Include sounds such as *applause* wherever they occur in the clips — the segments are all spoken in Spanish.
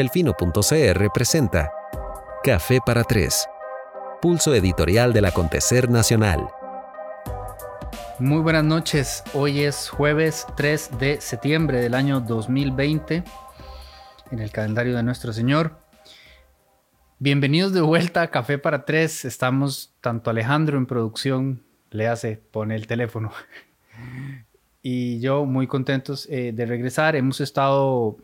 Delfino.cr presenta Café para Tres, pulso editorial del acontecer nacional. Muy buenas noches, hoy es jueves 3 de septiembre del año 2020 en el calendario de nuestro Señor. Bienvenidos de vuelta a Café para Tres, estamos tanto Alejandro en producción, le hace, pone el teléfono, *laughs* y yo muy contentos eh, de regresar. Hemos estado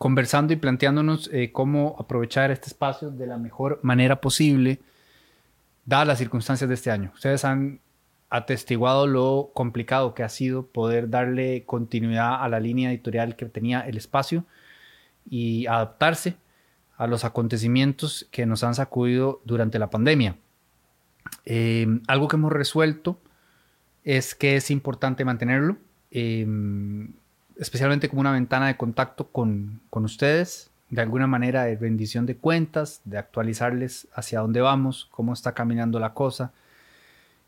conversando y planteándonos eh, cómo aprovechar este espacio de la mejor manera posible, dadas las circunstancias de este año. Ustedes han atestiguado lo complicado que ha sido poder darle continuidad a la línea editorial que tenía el espacio y adaptarse a los acontecimientos que nos han sacudido durante la pandemia. Eh, algo que hemos resuelto es que es importante mantenerlo. Eh, especialmente como una ventana de contacto con, ustedes, de alguna manera de rendición de cuentas, de actualizarles hacia dónde vamos, cómo está caminando la cosa.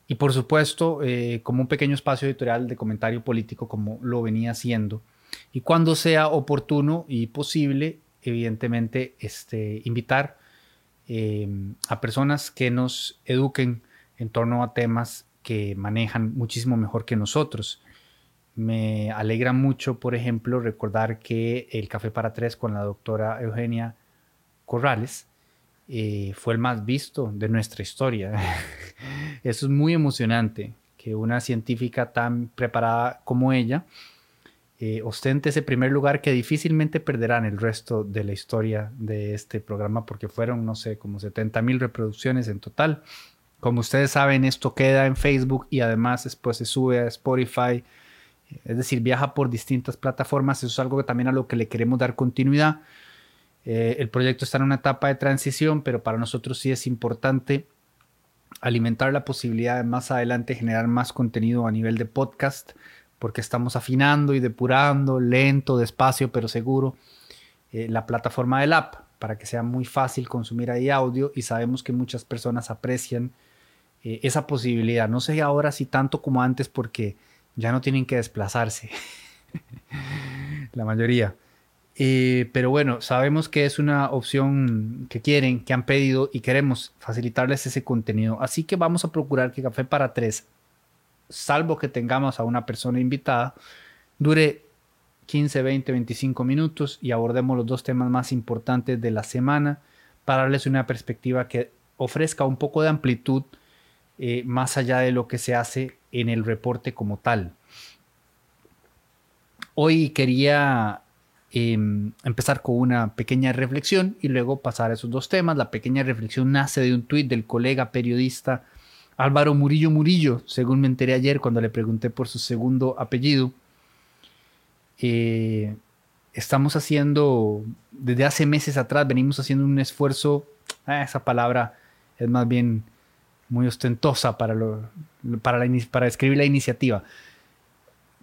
Y por supuesto, eh, como un pequeño espacio editorial de comentario político como lo venía haciendo. Y cuando sea oportuno y posible, evidentemente, este, invitar eh, a personas que nos eduquen en torno a temas que manejan muchísimo mejor que nosotros. Me alegra mucho, por ejemplo, recordar que el Café para Tres con la doctora Eugenia Corrales eh, fue el más visto de nuestra historia. *laughs* Eso es muy emocionante, que una científica tan preparada como ella eh, ostente ese primer lugar que difícilmente perderán el resto de la historia de este programa, porque fueron, no sé, como 70 mil reproducciones en total. Como ustedes saben, esto queda en Facebook y además después se sube a Spotify es decir, viaja por distintas plataformas. Eso es algo que también a lo que le queremos dar continuidad. Eh, el proyecto está en una etapa de transición, pero para nosotros sí es importante alimentar la posibilidad de más adelante generar más contenido a nivel de podcast, porque estamos afinando y depurando lento, despacio, pero seguro eh, la plataforma del app para que sea muy fácil consumir ahí audio y sabemos que muchas personas aprecian eh, esa posibilidad. No sé ahora si tanto como antes porque ya no tienen que desplazarse. *laughs* la mayoría. Eh, pero bueno, sabemos que es una opción que quieren, que han pedido y queremos facilitarles ese contenido. Así que vamos a procurar que Café para Tres, salvo que tengamos a una persona invitada, dure 15, 20, 25 minutos y abordemos los dos temas más importantes de la semana para darles una perspectiva que ofrezca un poco de amplitud eh, más allá de lo que se hace en el reporte como tal. Hoy quería em, empezar con una pequeña reflexión y luego pasar a esos dos temas. La pequeña reflexión nace de un tuit del colega periodista Álvaro Murillo Murillo, según me enteré ayer cuando le pregunté por su segundo apellido. Eh, estamos haciendo, desde hace meses atrás, venimos haciendo un esfuerzo, ah, esa palabra es más bien muy ostentosa para, para escribir la iniciativa.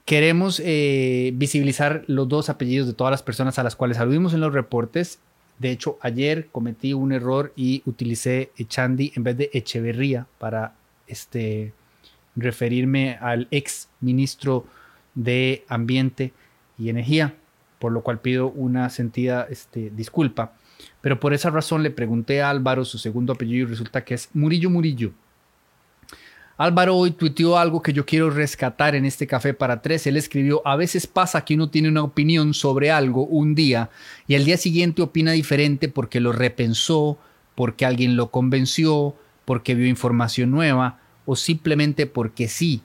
Queremos eh, visibilizar los dos apellidos de todas las personas a las cuales aludimos en los reportes. De hecho, ayer cometí un error y utilicé Echandi en vez de Echeverría para este, referirme al ex ministro de Ambiente y Energía, por lo cual pido una sentida este, disculpa. Pero por esa razón le pregunté a Álvaro su segundo apellido y resulta que es Murillo Murillo. Álvaro hoy tuiteó algo que yo quiero rescatar en este café para tres. Él escribió, a veces pasa que uno tiene una opinión sobre algo un día y al día siguiente opina diferente porque lo repensó, porque alguien lo convenció, porque vio información nueva o simplemente porque sí.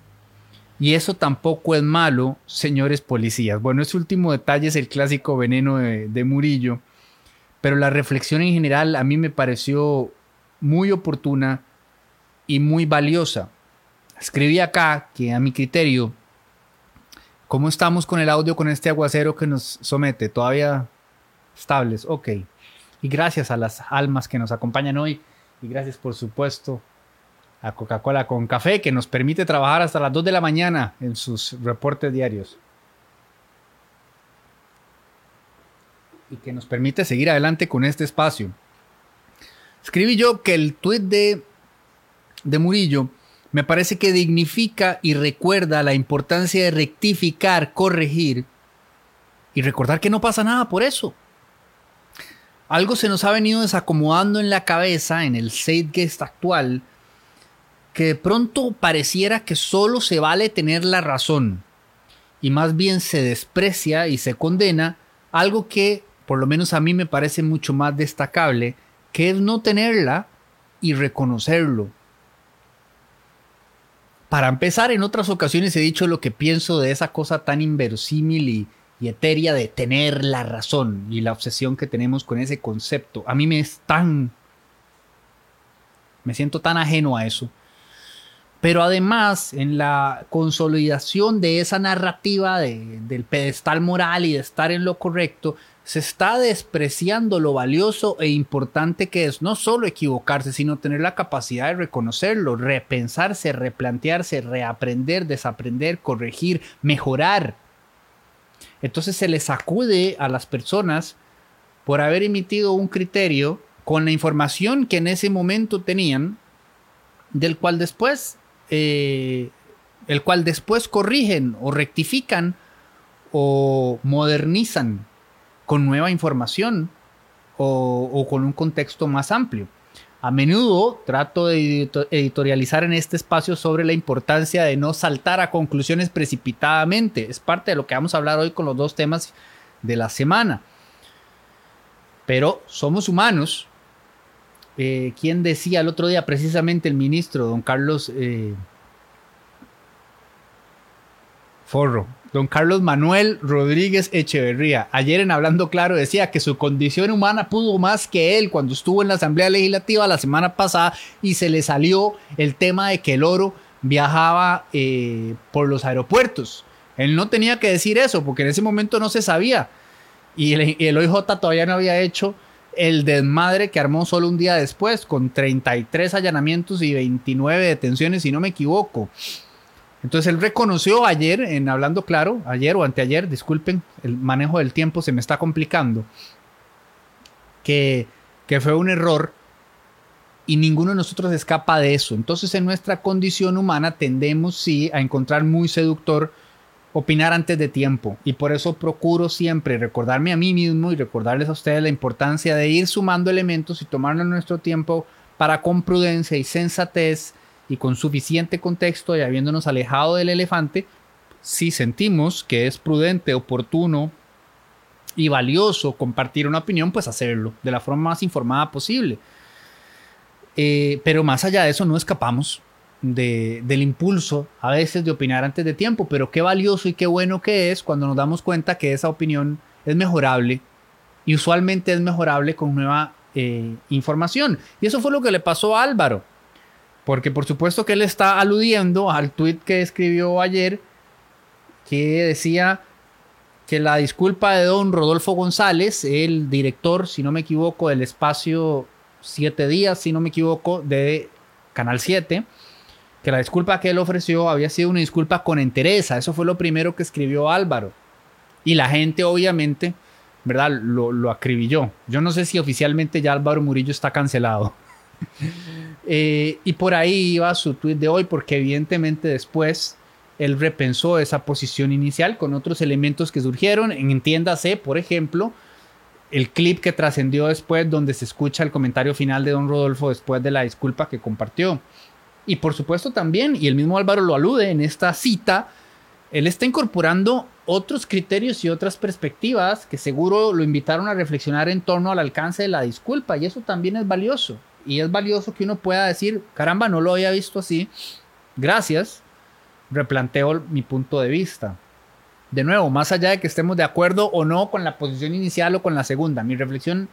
Y eso tampoco es malo, señores policías. Bueno, ese último detalle es el clásico veneno de, de Murillo pero la reflexión en general a mí me pareció muy oportuna y muy valiosa. Escribí acá que a mi criterio, ¿cómo estamos con el audio con este aguacero que nos somete? ¿Todavía estables? Ok. Y gracias a las almas que nos acompañan hoy y gracias por supuesto a Coca-Cola con café que nos permite trabajar hasta las 2 de la mañana en sus reportes diarios. Y que nos permite seguir adelante con este espacio. Escribí yo que el tuit de, de Murillo me parece que dignifica y recuerda la importancia de rectificar, corregir y recordar que no pasa nada por eso. algo se nos ha venido desacomodando en la cabeza, en el Zeitgeist actual, que de pronto pareciera que solo se vale tener la razón y más bien se desprecia y se condena algo que por lo menos a mí me parece mucho más destacable, que es no tenerla y reconocerlo. Para empezar, en otras ocasiones he dicho lo que pienso de esa cosa tan inverosímil y, y etérea de tener la razón y la obsesión que tenemos con ese concepto. A mí me es tan... Me siento tan ajeno a eso. Pero además, en la consolidación de esa narrativa del pedestal moral y de estar en lo correcto, se está despreciando lo valioso e importante que es no solo equivocarse, sino tener la capacidad de reconocerlo, repensarse, replantearse, reaprender, desaprender, corregir, mejorar. Entonces se les acude a las personas por haber emitido un criterio con la información que en ese momento tenían, del cual después, eh, el cual después corrigen o rectifican o modernizan con nueva información o, con un contexto más amplio. A menudo trato de editorializar en este espacio sobre la importancia de no saltar a conclusiones precipitadamente. Es parte de lo que vamos a hablar hoy con los dos temas de la semana. Pero somos humanos. Eh, ¿Quién decía el otro día precisamente el ministro, don Carlos eh, Forro? Don Carlos Manuel Rodríguez Echeverría, ayer en Hablando Claro decía que su condición humana pudo más que él cuando estuvo en la Asamblea Legislativa la semana pasada y se le salió el tema de que el oro viajaba eh, por los aeropuertos. Él no tenía que decir eso porque en ese momento no se sabía. Y el, el OIJ todavía no había hecho el desmadre que armó solo un día después, con 33 allanamientos y 29 detenciones, si no me equivoco. Entonces él reconoció ayer, en hablando claro, ayer o anteayer, disculpen, el manejo del tiempo se me está complicando, que, que fue un error y ninguno de nosotros escapa de eso. Entonces en nuestra condición humana tendemos sí a encontrar muy seductor opinar antes de tiempo y por eso procuro siempre recordarme a mí mismo y recordarles a ustedes la importancia de ir sumando elementos y tomarnos nuestro tiempo para con prudencia y sensatez y con suficiente contexto y habiéndonos alejado del elefante, si sentimos que es prudente, oportuno y valioso compartir una opinión, pues hacerlo de la forma más informada posible. Eh, pero más allá de eso, no escapamos del impulso a veces de opinar antes de tiempo, pero qué valioso y qué bueno que es cuando nos damos cuenta que esa opinión es mejorable y usualmente es mejorable con nueva eh, información. Y eso fue lo que le pasó a Álvaro. Porque por supuesto que él está aludiendo al tweet que escribió ayer que decía que la disculpa de don Rodolfo González, el director, si no me equivoco, del espacio 7 días, si no me equivoco, de Canal 7, que la disculpa que él ofreció había sido una disculpa con entereza. Eso fue lo primero que escribió Álvaro. Y la gente obviamente, ¿verdad? Lo, lo acribilló. Yo no sé si oficialmente ya Álvaro Murillo está cancelado. *laughs* Eh, y por ahí iba su tweet de hoy, porque evidentemente después él repensó esa posición inicial con otros elementos que surgieron. Entiéndase, por ejemplo, el clip que trascendió después, donde se escucha el comentario final de don Rodolfo después de la disculpa que compartió. Y por supuesto también, y el mismo Álvaro lo alude en esta cita, él está incorporando otros criterios y otras perspectivas que seguro lo invitaron a reflexionar en torno al alcance de la disculpa, y eso también es valioso y es valioso que uno pueda decir, caramba, no lo había visto así, gracias, replanteo mi punto de vista. De nuevo, más allá de que estemos de acuerdo o no con la posición inicial o con la segunda, mi reflexión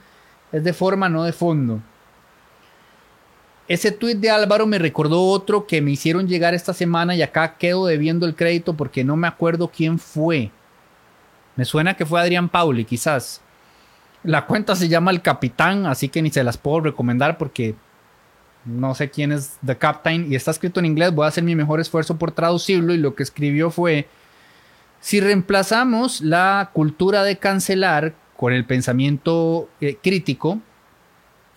es de forma, no de fondo. Ese tuit de Álvaro me recordó otro que me hicieron llegar esta semana y acá quedo debiendo el crédito porque no me acuerdo quién fue. Me suena que fue Adrián Pauli, quizás. La cuenta se llama El Capitán, así que ni se las puedo recomendar porque no sé quién es The Captain y está escrito en inglés. Voy a hacer mi mejor esfuerzo por traducirlo y lo que escribió fue, si reemplazamos la cultura de cancelar con el pensamiento eh, crítico,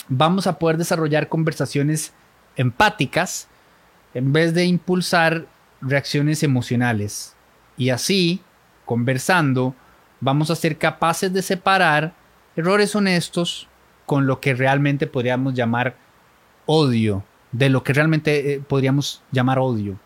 vamos a poder desarrollar conversaciones empáticas en vez de impulsar reacciones emocionales. Y así, conversando, vamos a ser capaces de separar errores honestos con lo que realmente podríamos llamar odio, de lo que realmente eh, podríamos llamar odio.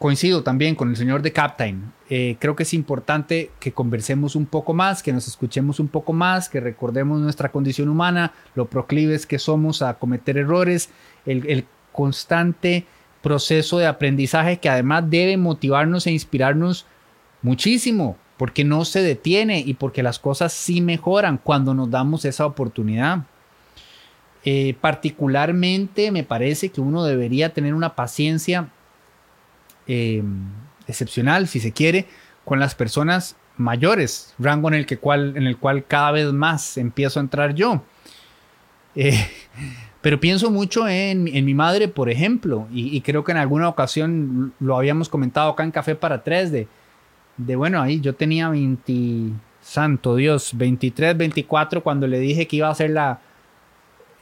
Coincido también con el señor de Captain. Eh, creo que es importante que conversemos un poco más, que nos escuchemos un poco más, que recordemos nuestra condición humana, lo proclives que somos a cometer errores, el, el constante proceso de aprendizaje que además debe motivarnos e inspirarnos muchísimo, porque no se detiene y porque las cosas sí mejoran cuando nos damos esa oportunidad. Eh, particularmente me parece que uno debería tener una paciencia eh, excepcional, si se quiere, con las personas mayores, rango en el, que cual, en el cual cada vez más empiezo a entrar yo. Eh, *laughs* pero pienso mucho en, mi madre, por ejemplo, y, creo que en alguna ocasión lo habíamos comentado acá en Café para Tres, de, de bueno, ahí yo tenía 20, santo Dios, 23, 24 cuando le dije que iba a hacer la,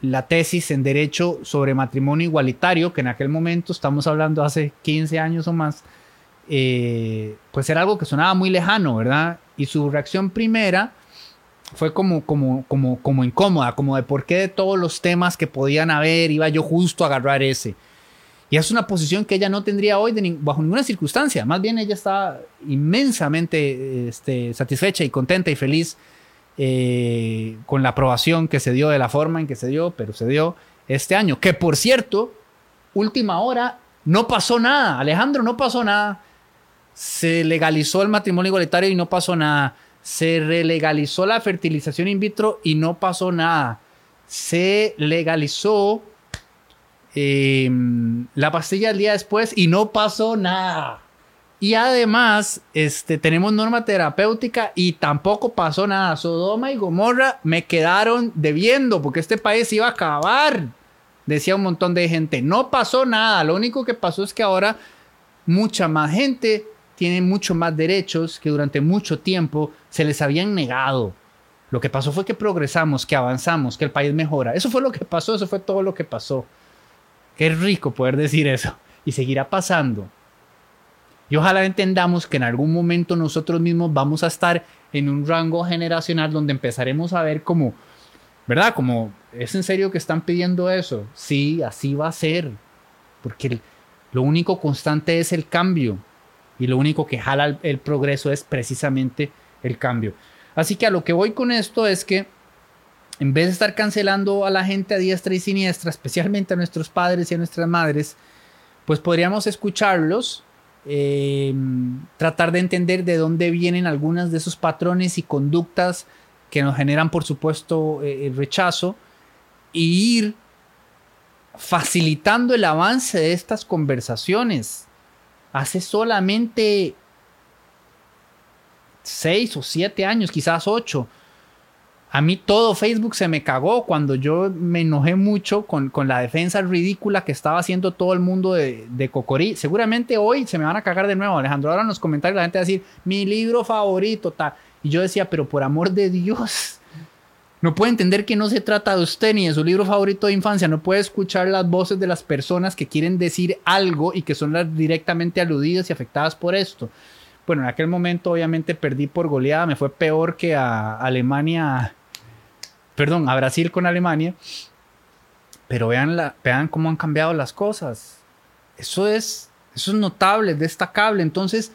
la tesis en Derecho sobre matrimonio igualitario, que en aquel momento, estamos hablando hace 15 años o más, eh, pues era algo que sonaba muy lejano, ¿verdad? Y su reacción primera fue como, como, como, como incómoda, como de por qué de todos los temas que podían haber iba yo justo a agarrar ese. Y es una posición que ella no tendría hoy bajo ninguna circunstancia. Más bien ella está inmensamente este, satisfecha y contenta y feliz eh, con la aprobación que se dio de la forma en que se dio, pero se dio este año. Que por cierto, última hora, no pasó nada. Alejandro, no pasó nada. Se legalizó el matrimonio igualitario y no pasó nada. Se relegalizó la fertilización in vitro y no pasó nada. Se legalizó em, la pastilla el día después y no pasó nada. Y además, este, tenemos norma terapéutica y tampoco pasó nada. Sodoma y Gomorra me quedaron debiendo porque este país iba a acabar. Decía un montón de gente. No pasó nada. Lo único que pasó es que ahora mucha más gente tiene mucho más derechos que durante mucho tiempo se les habían negado. Lo que pasó fue que progresamos, que avanzamos, que el país mejora. Eso fue lo que pasó, eso fue todo lo que pasó. Qué rico poder decir eso. Y seguirá pasando. Y ojalá entendamos que en algún momento nosotros mismos vamos a estar en un rango generacional donde empezaremos a ver como, ¿verdad? Como, ¿es en serio que están pidiendo eso? Sí, así va a ser. Porque lo único constante es el cambio. Y lo único que jala el, el progreso es precisamente el cambio. Así que a lo que voy con esto es que en vez de estar cancelando a la gente a diestra y siniestra, especialmente a nuestros padres y a nuestras madres, pues podríamos escucharlos eh, tratar de entender de dónde vienen algunas de esos patrones y conductas que nos generan, por supuesto, eh, el rechazo, e ir facilitando el avance de estas conversaciones. Hace solamente seis o siete años, quizás ocho, a mí todo Facebook se me cagó cuando yo me enojé mucho con, la defensa ridícula que estaba haciendo todo el mundo de, de, Cocorí. Seguramente hoy se me van a cagar de nuevo, Alejandro. Ahora en los comentarios la gente va a decir, mi libro favorito, tal. Y yo decía, pero por amor de Dios, no puede entender que no se trata de usted ni de su libro favorito de infancia. No puede escuchar las voces de las personas que quieren decir algo y que son las directamente aludidas y afectadas por esto. Bueno, en aquel momento obviamente perdí por goleada, me fue peor que a Alemania perdón, a Brasil con Alemania. Pero vean, la, vean cómo han cambiado las cosas. Eso es, eso es notable, es destacable. Entonces,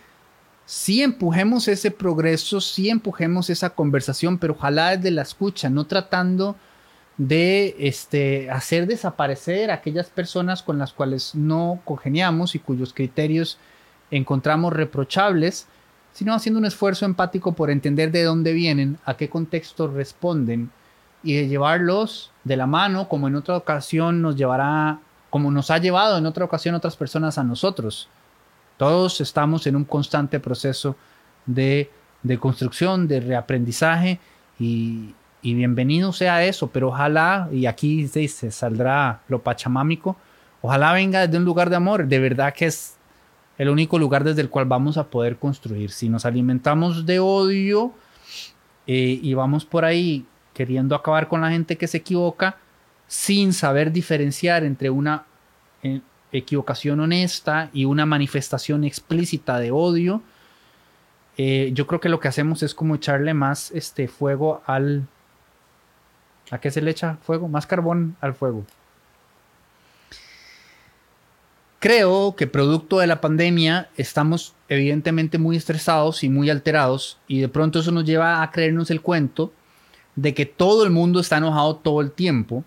sí empujemos ese progreso, sí empujemos esa conversación, pero ojalá desde la escucha, no tratando de este, hacer desaparecer a aquellas personas con las cuales no congeniamos y cuyos criterios encontramos reprochables, sino haciendo un esfuerzo empático por entender de dónde vienen, a qué contexto responden y de llevarlos de la mano, como en otra ocasión nos llevará, como nos ha llevado en otra ocasión otras personas a nosotros. Todos estamos en un constante proceso de, de construcción, de reaprendizaje y, y, bienvenido sea eso, pero ojalá, y aquí se, se saldrá lo pachamámico, ojalá venga desde un lugar de amor, de verdad que es el único lugar desde el cual vamos a poder construir. Si nos alimentamos de odio eh, y vamos por ahí queriendo acabar con la gente que se equivoca sin saber diferenciar entre una eh, equivocación honesta y una manifestación explícita de odio, eh, yo creo que lo que hacemos es como echarle más este fuego al, ¿A qué se le echa fuego? Más carbón al fuego. Creo que producto de la pandemia estamos evidentemente muy estresados y muy alterados y de pronto eso nos lleva a creernos el cuento de que todo el mundo está enojado todo el tiempo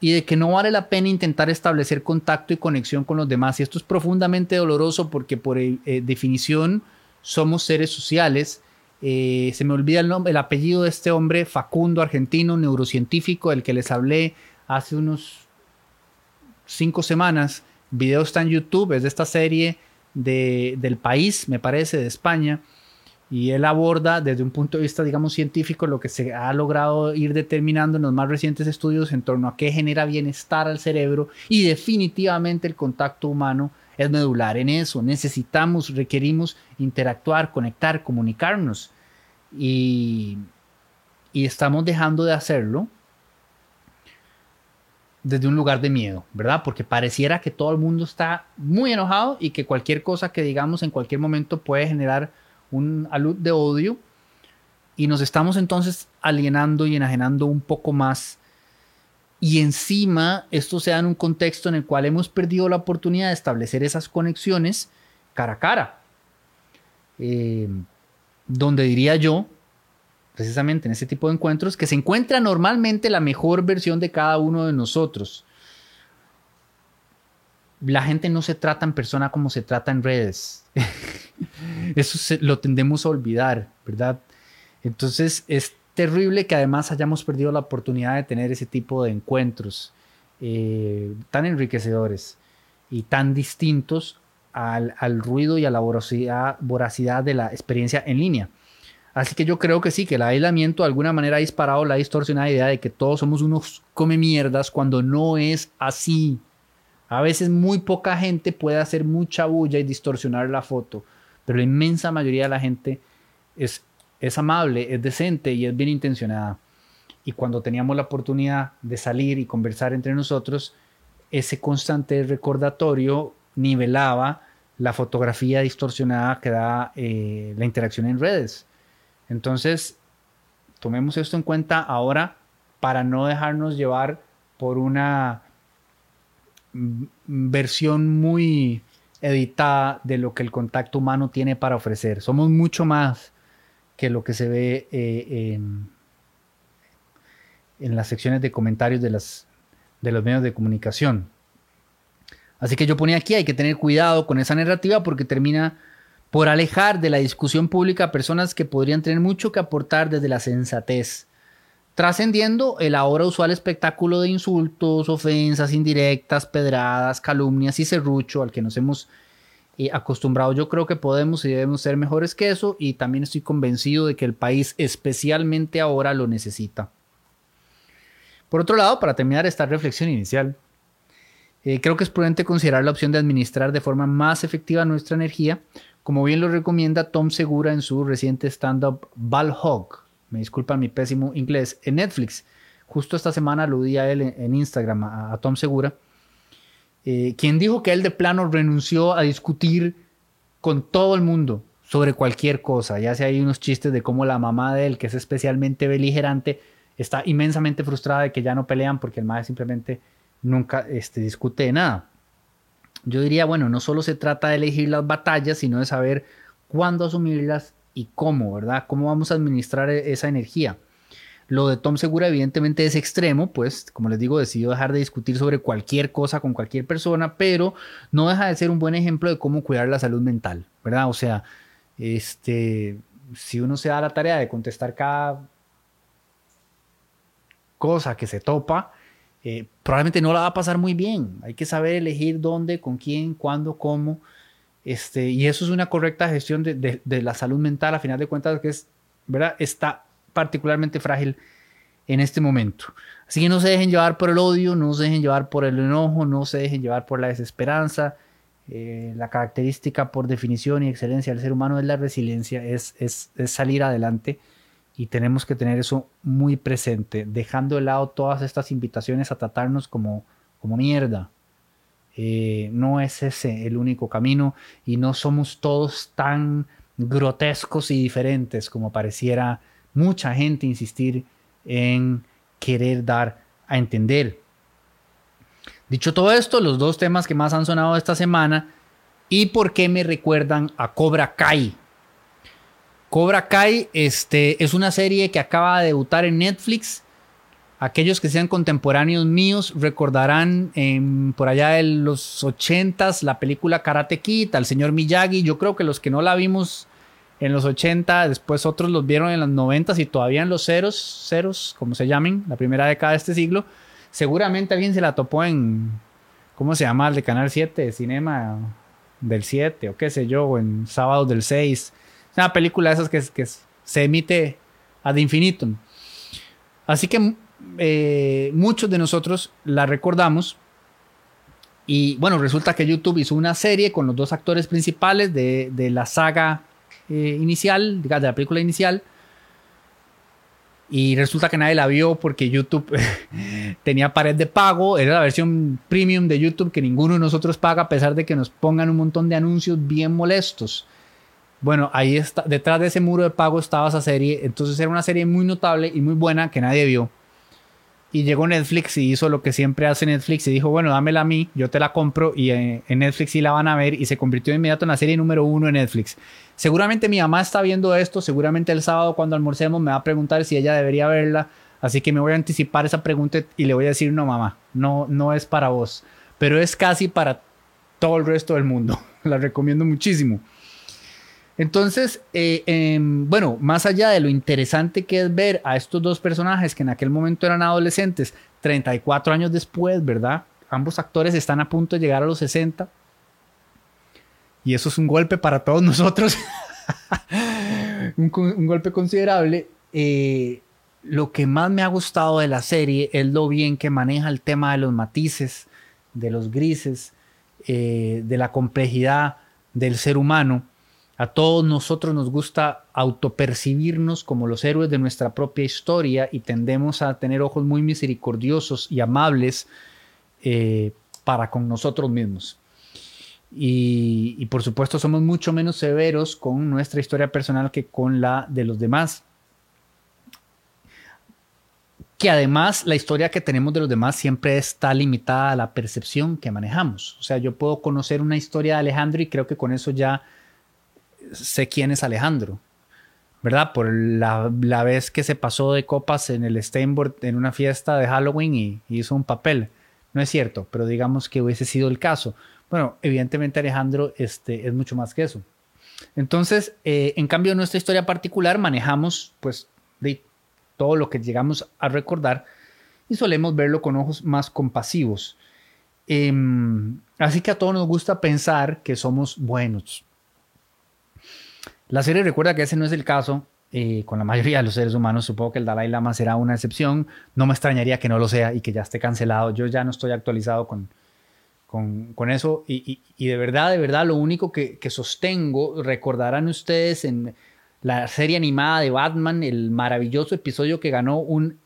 y de que no vale la pena intentar establecer contacto y conexión con los demás. Y esto es profundamente doloroso porque por eh, eh, definición somos seres sociales. Eh, se me olvida el, nombre, el apellido de este hombre, Facundo, argentino, neurocientífico, del que les hablé hace unos cinco semanas video está en YouTube, es de esta serie de, del país, me parece, de España. Y él aborda desde un punto de vista, digamos, científico lo que se ha logrado ir determinando en los más recientes estudios en torno a qué genera bienestar al cerebro y definitivamente el contacto humano es medular en eso. Necesitamos, requerimos interactuar, conectar, comunicarnos y, y estamos dejando de hacerlo desde un lugar de miedo, ¿verdad? Porque pareciera que todo el mundo está muy enojado y que cualquier cosa que digamos en cualquier momento puede generar un alud de odio y nos estamos entonces alienando y enajenando un poco más. Y encima esto se da en un contexto en el cual hemos perdido la oportunidad de establecer esas conexiones cara a cara. Eh, donde diría yo, precisamente en ese tipo de encuentros, que se encuentra normalmente la mejor versión de cada uno de nosotros. La gente no se trata en persona como se trata en redes. *laughs* Eso lo tendemos a olvidar, ¿verdad? Entonces es terrible que además hayamos perdido la oportunidad de tener ese tipo de encuentros eh, tan enriquecedores y tan distintos al, al ruido y a la voracidad, voracidad de la experiencia en línea. Así que yo creo que sí, que el aislamiento de alguna manera ha disparado la distorsionada idea de que todos somos unos come mierdas cuando no es así. A veces muy poca gente puede hacer mucha bulla y distorsionar la foto, pero la inmensa mayoría de la gente es, amable, es decente y es bien intencionada. Y cuando teníamos la oportunidad de salir y conversar entre nosotros, ese constante recordatorio nivelaba la fotografía distorsionada que da eh, la interacción en redes. Entonces, tomemos esto en cuenta ahora para no dejarnos llevar por una versión muy editada de lo que el contacto humano tiene para ofrecer. Somos mucho más que lo que se ve eh, en, las secciones de comentarios de, de los medios de comunicación. Así que yo ponía aquí, hay que tener cuidado con esa narrativa porque termina por alejar de la discusión pública a personas que podrían tener mucho que aportar desde la sensatez, trascendiendo el ahora usual espectáculo de insultos, ofensas indirectas, pedradas, calumnias y serrucho al que nos hemos eh, acostumbrado. Yo creo que podemos y debemos ser mejores que eso y también estoy convencido de que el país especialmente ahora lo necesita. Por otro lado, para terminar esta reflexión inicial, eh, creo que es prudente considerar la opción de administrar de forma más efectiva nuestra energía como bien lo recomienda Tom Segura en su reciente stand-up Hog, me disculpan mi pésimo inglés, en Netflix. Justo esta semana aludí a él en, Instagram, a, Tom Segura, eh, quien dijo que él de plano renunció a discutir con todo el mundo sobre cualquier cosa. Ya sea hay unos chistes de cómo la mamá de él, que es especialmente beligerante, está inmensamente frustrada de que ya no pelean porque el madre simplemente nunca este, discute de nada. Yo diría, bueno, no solo se trata de elegir las batallas, sino de saber cuándo asumirlas y cómo, ¿verdad? ¿Cómo vamos a administrar e-, esa energía? Lo de Tom Segura evidentemente es extremo, pues como les digo, decidió dejar de discutir sobre cualquier cosa con cualquier persona, pero no deja de ser un buen ejemplo de cómo cuidar la salud mental, ¿verdad? O sea, este, si uno se da la tarea de contestar cada cosa que se topa, eh, probablemente no la va a pasar muy bien. Hay que saber elegir dónde, con quién, cuándo, cómo. Este, y eso es una correcta gestión de, la salud mental, a final de cuentas, que es, ¿verdad? está particularmente frágil en este momento. Así que no se dejen llevar por el odio, no se dejen llevar por el enojo, no se dejen llevar por la desesperanza. Eh, la característica por definición y excelencia del ser humano es la resiliencia, es, salir adelante y tenemos que tener eso muy presente, dejando de lado todas estas invitaciones a tratarnos como mierda. Eh, no es ese el único camino y no somos todos tan grotescos y diferentes como pareciera mucha gente insistir en querer dar a entender. Dicho todo esto, los dos temas que más han sonado esta semana y por qué me recuerdan a Cobra Kai. Cobra Kai este, es una serie que acaba de debutar en Netflix. Aquellos que sean contemporáneos míos recordarán por allá de los 80s la película Karate Kid, al señor Miyagi. Yo creo que los que no la vimos en los 80, después otros los vieron en los 90 y todavía en los ceros, ceros, como se llamen, la primera década de este siglo. Seguramente alguien se la topó en, ¿cómo se llama? El de Canal 7, Cinema del 7 o qué sé yo, o en Sábados del 6. Es una película de esas que, que se emite ad infinitum. Así que eh, muchos de nosotros la recordamos. Y bueno, resulta que YouTube hizo una serie con los dos actores principales de, la saga eh, inicial, de la película inicial. Y resulta que nadie la vio porque YouTube *laughs* tenía pared de pago. Era la versión premium de YouTube que ninguno de nosotros paga a pesar de que nos pongan un montón de anuncios bien molestos. Bueno, ahí está, detrás de ese muro de pago estaba esa serie. Entonces era una serie muy notable y muy buena que nadie vio. Y llegó Netflix y hizo lo que siempre hace Netflix y dijo, bueno, dámela a mí, yo te la compro y eh, en Netflix sí la van a ver y se convirtió de inmediato en la serie número uno en Netflix. Seguramente mi mamá está viendo esto, seguramente el sábado cuando almorcemos me va a preguntar si ella debería verla, así que me voy a anticipar esa pregunta y le voy a decir, no mamá, no, no es para vos, pero es casi para todo el resto del mundo. *laughs* la recomiendo muchísimo. Entonces, eh, em, bueno, más allá de lo interesante que es ver a estos dos personajes que en aquel momento eran adolescentes, 34 años después, ¿verdad? Ambos actores están a punto de llegar a los 60. Y eso es un golpe para todos *laughs* nosotros. un, golpe considerable. Eh, lo que más me ha gustado de la serie es lo bien que maneja el tema de los matices, de los grises, eh, de la complejidad del ser humano a todos nosotros nos gusta autopercibirnos como los héroes de nuestra propia historia y tendemos a tener ojos muy misericordiosos y amables eh, para con nosotros mismos. Y, y, por supuesto somos mucho menos severos con nuestra historia personal que con la de los demás. Que además la historia que tenemos de los demás siempre está limitada a la percepción que manejamos. O sea, yo puedo conocer una historia de Alejandro y creo que con eso ya sé quién es Alejandro, ¿verdad? Por la, vez que se pasó de copas en el Steinboard en una fiesta de Halloween y, hizo un papel. No es cierto, pero digamos que hubiese sido el caso. Bueno, evidentemente Alejandro este, es mucho más que eso. Entonces, eh, en cambio, nuestra historia particular manejamos pues de todo lo que llegamos a recordar y solemos verlo con ojos más compasivos. Em, así que a todos nos gusta pensar que somos buenos, la serie recuerda que ese no es el caso eh, con la mayoría de los seres humanos. Supongo que el Dalai Lama será una excepción. No me extrañaría que no lo sea y que ya esté cancelado. Yo ya no estoy actualizado con, con, eso. Y, de verdad, de verdad, lo único que, sostengo, recordarán ustedes en la serie animada de Batman, el maravilloso episodio que ganó un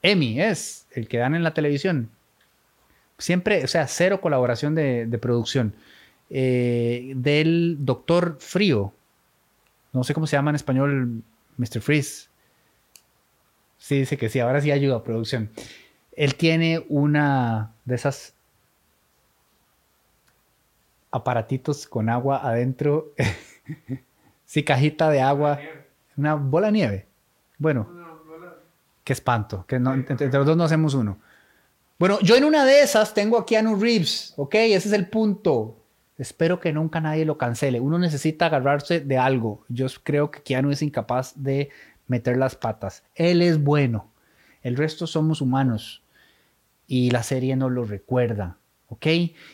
Emmy, es el que dan en la televisión. Siempre, o sea, cero colaboración de, producción. Eh, del Doctor Frío, no sé cómo se llama en español Mr. Freeze. Sí, dice que sí, ahora sí ayuda a producción. Él tiene una de esas aparatitos con agua adentro. *laughs* sí, cajita de agua. Una bola de nieve. Bueno, qué espanto. Que entre, los dos no hacemos uno. Bueno, yo en una de esas tengo aquí a Keanu Reeves, ¿ok? Ese es el punto. Espero que nunca nadie lo cancele. Uno necesita agarrarse de algo. Yo creo que Keanu es incapaz de meter las patas. Él es bueno. El resto somos humanos. Y la serie no lo recuerda. ¿Ok?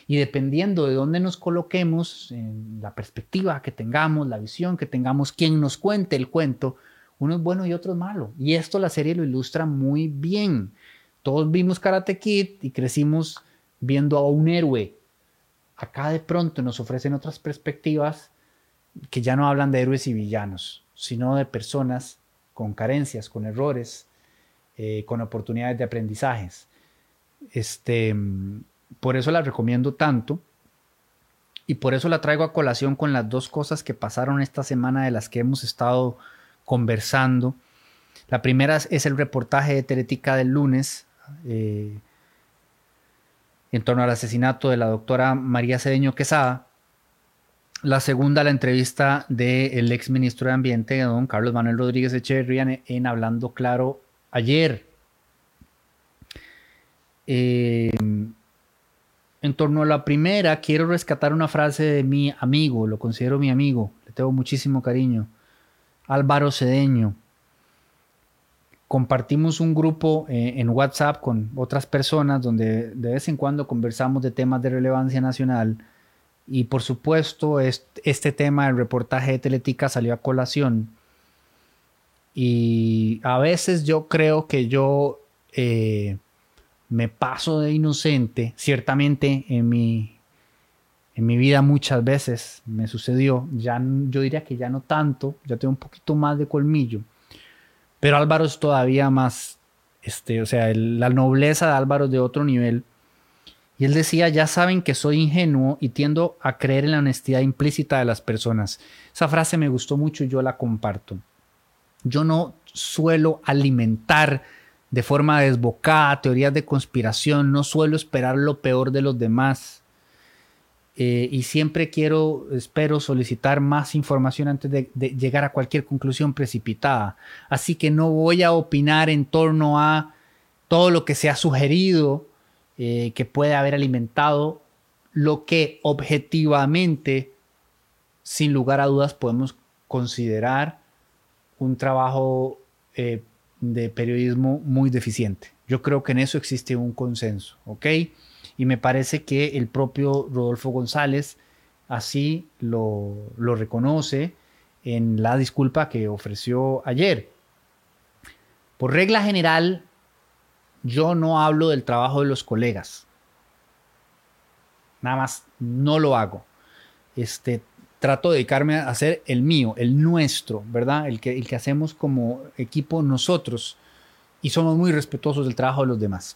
Y dependiendo de dónde nos coloquemos, en la perspectiva que tengamos, la visión que tengamos, quien nos cuente el cuento, uno es bueno y otro es malo. Y esto la serie lo ilustra muy bien. Todos vimos Karate Kid y crecimos viendo a un héroe acá de pronto nos ofrecen otras perspectivas que ya no hablan de héroes y villanos, sino de personas con carencias, con errores, eh, con oportunidades de aprendizajes. Este, por eso la recomiendo tanto y por eso la traigo a colación con las dos cosas que pasaron esta semana de las que hemos estado conversando. La primera es el reportaje de Teletica del lunes eh, en torno al asesinato de la doctora María Cedeño Quesada. La segunda, la entrevista del ex ministro de Ambiente, don Carlos Manuel Rodríguez Echeverría, en, Hablando Claro ayer. Eh, en torno a la primera, quiero rescatar una frase de mi amigo, lo considero mi amigo, le tengo muchísimo cariño, Álvaro Cedeño. Compartimos un grupo eh, en WhatsApp con otras personas donde de vez en cuando conversamos de temas de relevancia nacional. Y por supuesto este, tema del reportaje de Teletica salió a colación. Y a veces yo creo que yo... Eh, me paso de inocente, ciertamente en mi, en mi vida muchas veces me sucedió, ya, yo diría que ya no tanto, ya tengo un poquito más de colmillo, pero Álvaro es todavía más, este, o sea, la nobleza de Álvaro es de otro nivel. Y él decía, ya saben que soy ingenuo y tiendo a creer en la honestidad implícita de las personas. Esa frase me gustó mucho y yo la comparto. Yo no suelo alimentar de forma desbocada, teorías de conspiración, no suelo esperar lo peor de los demás. Eh, y siempre quiero, espero solicitar más información antes de, llegar a cualquier conclusión precipitada. Así que no voy a opinar en torno a todo lo que se ha sugerido eh, que puede haber alimentado lo que objetivamente, sin lugar a dudas, podemos considerar un trabajo eh, de periodismo muy deficiente. Yo creo que en eso existe un consenso, ¿ok? Y me parece que el propio Rodolfo González así lo, lo reconoce en la disculpa que ofreció ayer. Por regla general, yo no hablo del trabajo de los colegas. Nada más no lo hago. Este, trato de dedicarme a hacer el mío, el nuestro, ¿verdad? El que, el que hacemos como equipo nosotros y somos muy respetuosos del trabajo de los demás.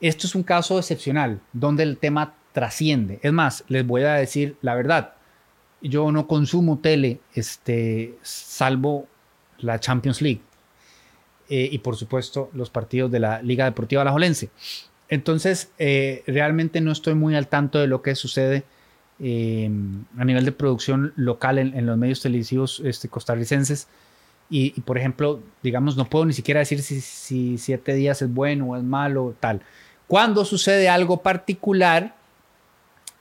Esto es un caso excepcional donde el tema trasciende. Es más, les voy a decir la verdad. Yo no consumo tele, este, salvo la Champions League eh, y por supuesto los partidos de la Liga Deportiva Alajuelense. Entonces, eh, realmente no estoy muy al tanto de lo que sucede eh, a nivel de producción local en, los medios televisivos este, costarricenses. Y, por ejemplo, digamos, no puedo ni siquiera decir si, siete días es bueno o es malo, tal. Cuando sucede algo particular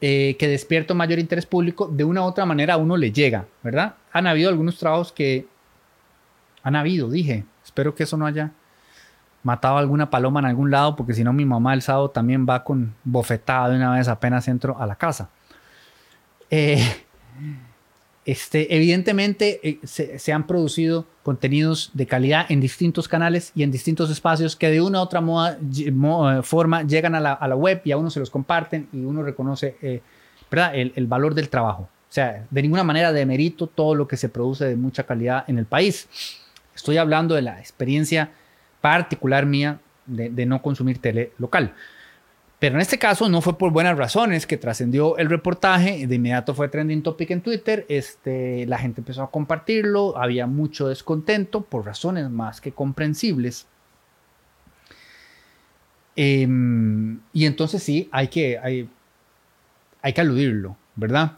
eh, que despierta mayor interés público, de una u otra manera a uno le llega, ¿verdad? Han habido algunos trabajos que han habido, dije. Espero que eso no haya matado alguna paloma en algún lado, porque si no, mi mamá el sábado también va con bofetada de una vez apenas entro a la casa. Eh, este, evidentemente eh, se, han producido contenidos de calidad en distintos canales y en distintos espacios que de una u otra eh, forma llegan a la, web y a uno se los comparten y uno reconoce ¿verdad? El, valor del trabajo. O sea, de ninguna manera demerito todo lo que se produce de mucha calidad en el país. Estoy hablando de la experiencia particular mía de, de no consumir tele local. Pero en este caso no fue por buenas razones que trascendió el reportaje, de inmediato fue trending topic en Twitter, este, la gente empezó a compartirlo, había mucho descontento por razones más que comprensibles. Em, y entonces sí, hay que, hay, hay que aludirlo, ¿verdad?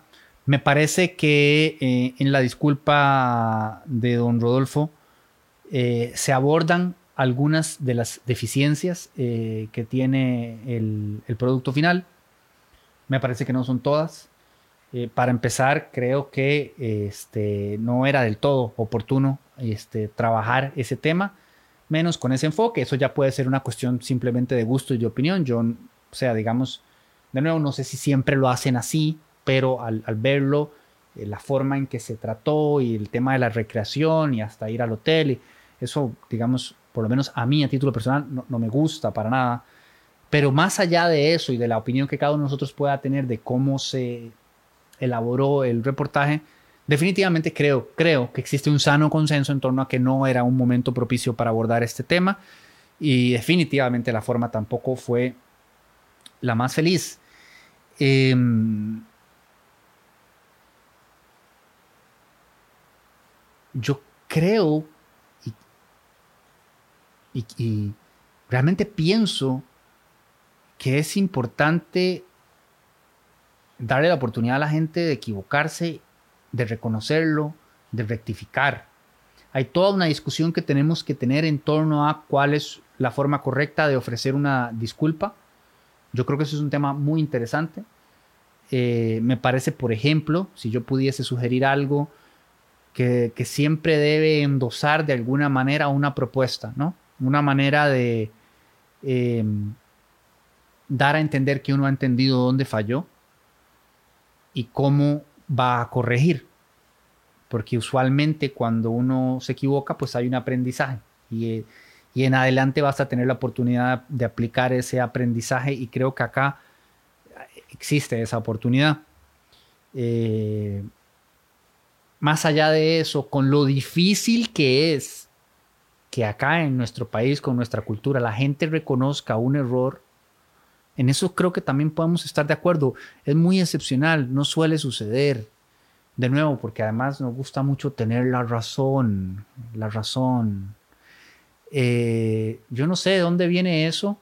Me parece que eh, en la disculpa de don Rodolfo eh, se abordan algunas de las deficiencias eh, que tiene el, producto final. Me parece que no son todas. Eh, para empezar, creo que este, no era del todo oportuno este, trabajar ese tema, menos con ese enfoque. Eso ya puede ser una cuestión simplemente de gusto y de opinión. Yo, o sea, digamos, de nuevo, no sé si siempre lo hacen así, pero al, verlo, eh, la forma en que se trató y el tema de la recreación y hasta ir al hotel, y eso, digamos, por lo menos a mí a título personal no, me gusta para nada. Pero más allá de eso y de la opinión que cada uno de nosotros pueda tener de cómo se elaboró el reportaje, definitivamente creo, creo que existe un sano consenso en torno a que no era un momento propicio para abordar este tema y definitivamente la forma tampoco fue la más feliz. Em, yo creo y realmente pienso que es importante darle la oportunidad a la gente de equivocarse, de reconocerlo, de rectificar. Hay toda una discusión que tenemos que tener en torno a cuál es la forma correcta de ofrecer una disculpa. Yo creo que eso es un tema muy interesante. Eh, me parece, por ejemplo, si yo pudiese sugerir algo, que, siempre debe endosar de alguna manera una propuesta, ¿no? Una manera de em, dar a entender que uno ha entendido dónde falló y cómo va a corregir. Porque usualmente cuando uno se equivoca, pues hay un aprendizaje y, en adelante vas a tener la oportunidad de aplicar ese aprendizaje y creo que acá existe esa oportunidad. Eh, más allá de eso, con lo difícil que es que acá en nuestro país, con nuestra cultura, la gente reconozca un error en eso creo que también podemos estar de acuerdo. Es muy excepcional, no suele suceder. De nuevo, porque además nos gusta mucho tener la razón, la razón. Eh, yo no sé de dónde viene eso.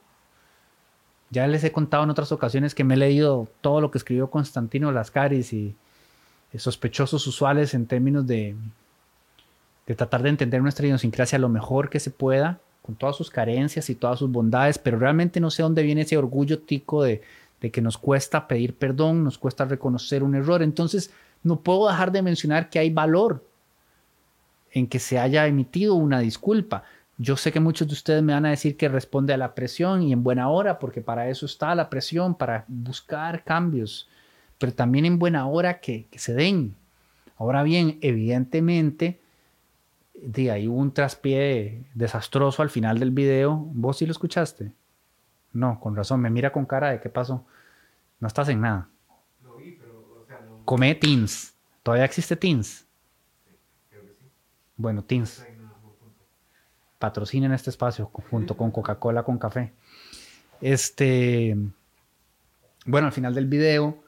Ya les he contado en otras ocasiones que me he leído todo lo que escribió Constantino Lascaris y sospechosos usuales en términos de, de tratar de entender nuestra idiosincrasia lo mejor que se pueda con todas sus carencias y todas sus bondades, pero realmente no sé dónde viene ese orgullo tico de, que nos cuesta pedir perdón, nos cuesta reconocer un error. Entonces, no puedo dejar de mencionar que hay valor en que se haya emitido una disculpa. Yo sé que muchos de ustedes me van a decir que responde a la presión y en buena hora, porque para eso está la presión, para buscar cambios, pero también en buena hora que, que se den. Ahora bien, evidentemente, de hubo un traspié desastroso al final del video. ¿Vos sí lo escuchaste? No, con razón. Me mira con cara de qué pasó. No estás en nada. Lo vi, pero, o sea, no... Come Teens. ¿Todavía existe Teens? Sí, creo que sí. Bueno, Teens. Patrocinen este espacio junto con Coca-Cola con café. Este. Bueno, al final del video,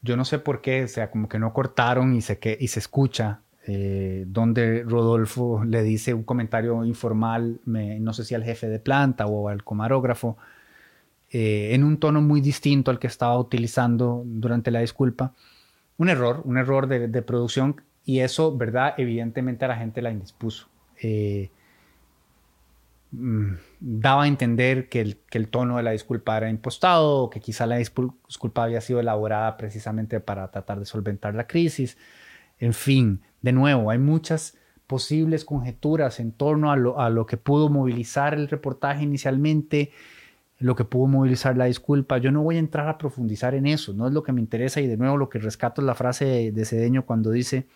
yo no sé por qué, o sea, como que no cortaron y se, que, y se escucha eh, donde Rodolfo le dice un comentario informal, no sé si al jefe de planta o al camarógrafo, eh, en un tono muy distinto al que estaba utilizando durante la disculpa. Un error, un error de, producción y eso, ¿verdad? Evidentemente a la gente la indispuso. Eh, mm, daba a entender que el, tono de la disculpa era impostado, que quizá la disculpa había sido elaborada precisamente para tratar de solventar la crisis. En fin, de nuevo, hay muchas posibles conjeturas en torno a lo, que pudo movilizar el reportaje inicialmente, lo que pudo movilizar la disculpa. Yo no voy a entrar a profundizar en eso, no es lo que me interesa y de nuevo lo que rescato es la frase de, de Cedeño cuando dice,